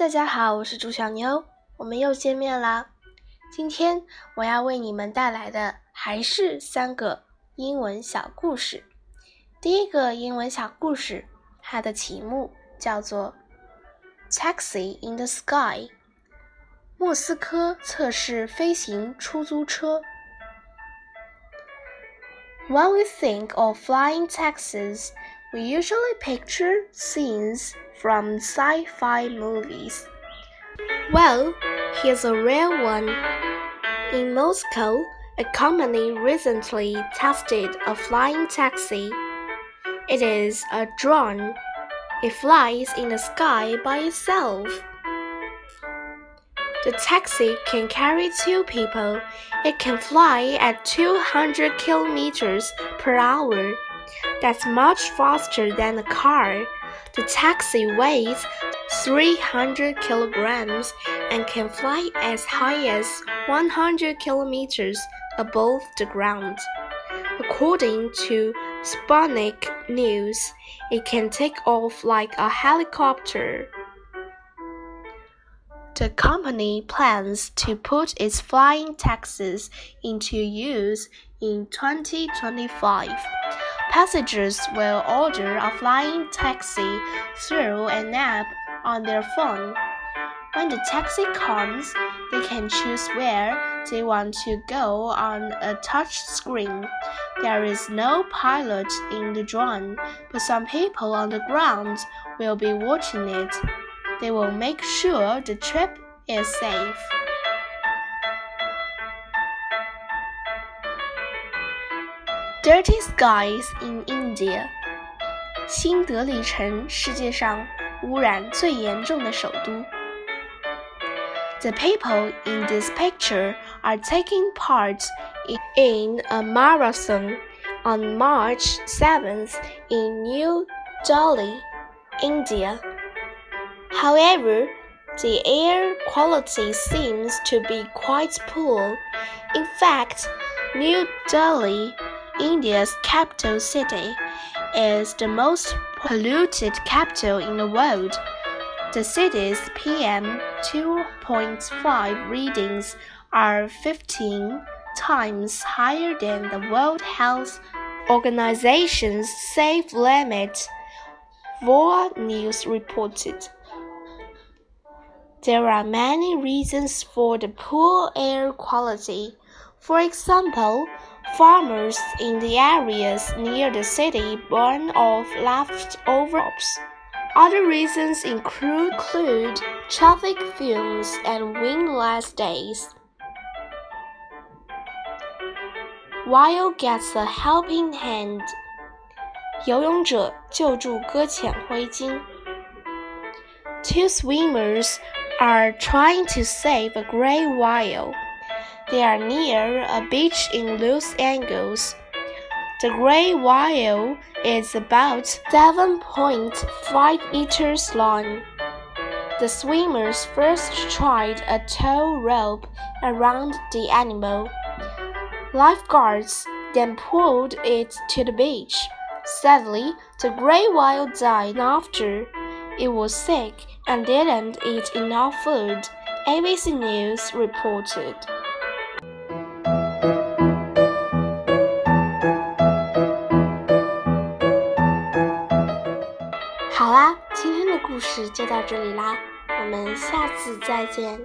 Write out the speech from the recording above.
大家好，我是朱小妞，我们又见面啦。今天我要为你们带来的还是三个英文小故事。第一个英文小故事，它的题目叫做《Taxi in the Sky》。莫斯科测试飞行出租车。When we think of flying taxis, we usually picture scenes from sci fi movies. Well, here's a real one. In Moscow, a company recently tested a flying taxi. It is a drone. It flies in the sky by itself. The taxi can carry two people. It can fly at 200 kilometers per hour. That's much faster than a car. The taxi weighs 300 kilograms and can fly as high as 100 kilometers above the ground. According to Sputnik News, it can take off like a helicopter. The company plans to put its flying taxis into use in 2025. Passengers will order a flying taxi through an app on their phone. When the taxi comes, they can choose where they want to go on a touch screen. There is no pilot in the drone, but some people on the ground will be watching it. They will make sure the trip is safe. Dirty skies in India. 新德里城，世界上污染最严重的首都。The people in this picture are taking part in a marathon on March 7th in New Delhi, India. However, the air quality seems to be quite poor. In fact, New Delhi, India's capital city, is the most polluted capital in the world. The city's PM 2.5 readings are 15 times higher than the World Health Organization's safe limit, VOA News reported. There are many reasons for the poor air quality. For example, farmers in the areas near the city burn off leftover crops. Other reasons include, include traffic fumes and windless days. While gets a helping hand. 游泳者救助搁浅灰鲸。Two swimmers are trying to save a gray whale. They are near a beach in Los Angeles. The gray whale is about 7.5 meters long. The swimmers first tried a tow rope around the animal. Lifeguards then pulled it to the beach. Sadly, the gray whale died after. It was sick and didn't eat enough food, ABC News reported. 故事就到这里啦，我们下次再见。